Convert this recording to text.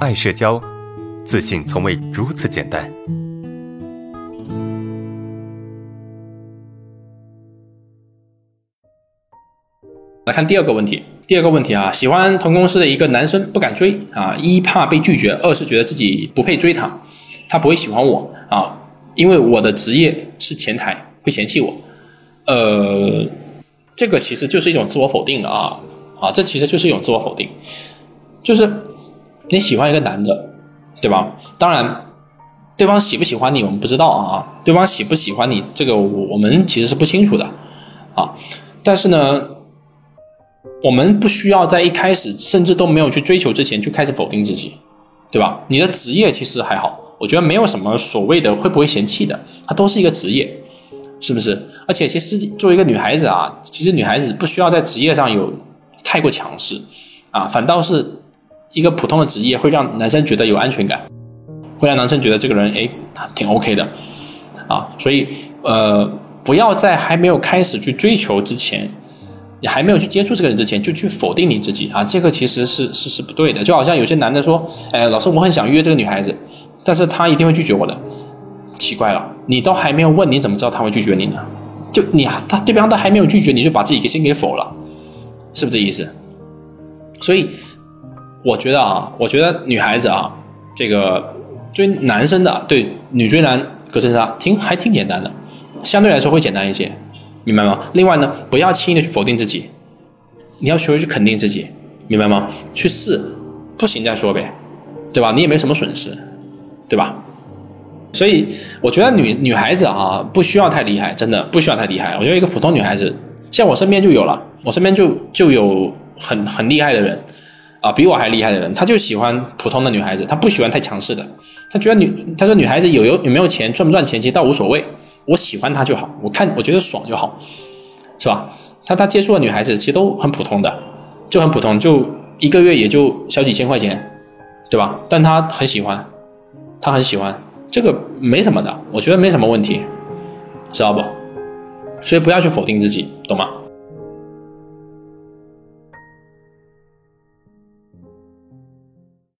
爱社交，自信从未如此简单。来看第二个问题，第二个问题啊，喜欢同公司的一个男生不敢追啊，一怕被拒绝，二是觉得自己不配追他，他不会喜欢我啊，因为我的职业是前台，会嫌弃我。呃，这个其实就是一种自我否定的啊啊，这其实就是一种自我否定，就是你喜欢一个男的，对吧？当然，对方喜不喜欢你我们不知道啊，对方喜不喜欢你这个我们其实是不清楚的啊，但是呢。我们不需要在一开始甚至都没有去追求之前就开始否定自己，对吧？你的职业其实还好，我觉得没有什么所谓的会不会嫌弃的，它都是一个职业，是不是？而且其实作为一个女孩子啊，其实女孩子不需要在职业上有太过强势啊，反倒是一个普通的职业会让男生觉得有安全感，会让男生觉得这个人哎挺 OK 的啊，所以呃不要在还没有开始去追求之前。你还没有去接触这个人之前，就去否定你自己啊，这个其实是是是不对的。就好像有些男的说，哎，老师，我很想约这个女孩子，但是他一定会拒绝我的。奇怪了，你都还没有问，你怎么知道他会拒绝你呢？就你他对方都还没有拒绝，你就把自己给先给否了，是不是这意思？所以我觉得啊，我觉得女孩子啊，这个追男生的对女追男隔层纱，挺还挺简单的，相对来说会简单一些。明白吗？另外呢，不要轻易的去否定自己，你要学会去肯定自己，明白吗？去试，不行再说呗，对吧？你也没什么损失，对吧？所以我觉得女女孩子啊，不需要太厉害，真的不需要太厉害。我觉得一个普通女孩子，像我身边就有了，我身边就就有很很厉害的人啊，比我还厉害的人，他就喜欢普通的女孩子，他不喜欢太强势的，他觉得女他说女孩子有有有没有钱，赚不赚钱，其实倒无所谓。我喜欢他就好，我看我觉得爽就好，是吧？他他接触的女孩子其实都很普通的，就很普通，就一个月也就小几千块钱，对吧？但他很喜欢，他很喜欢，这个没什么的，我觉得没什么问题，知道不？所以不要去否定自己，懂吗？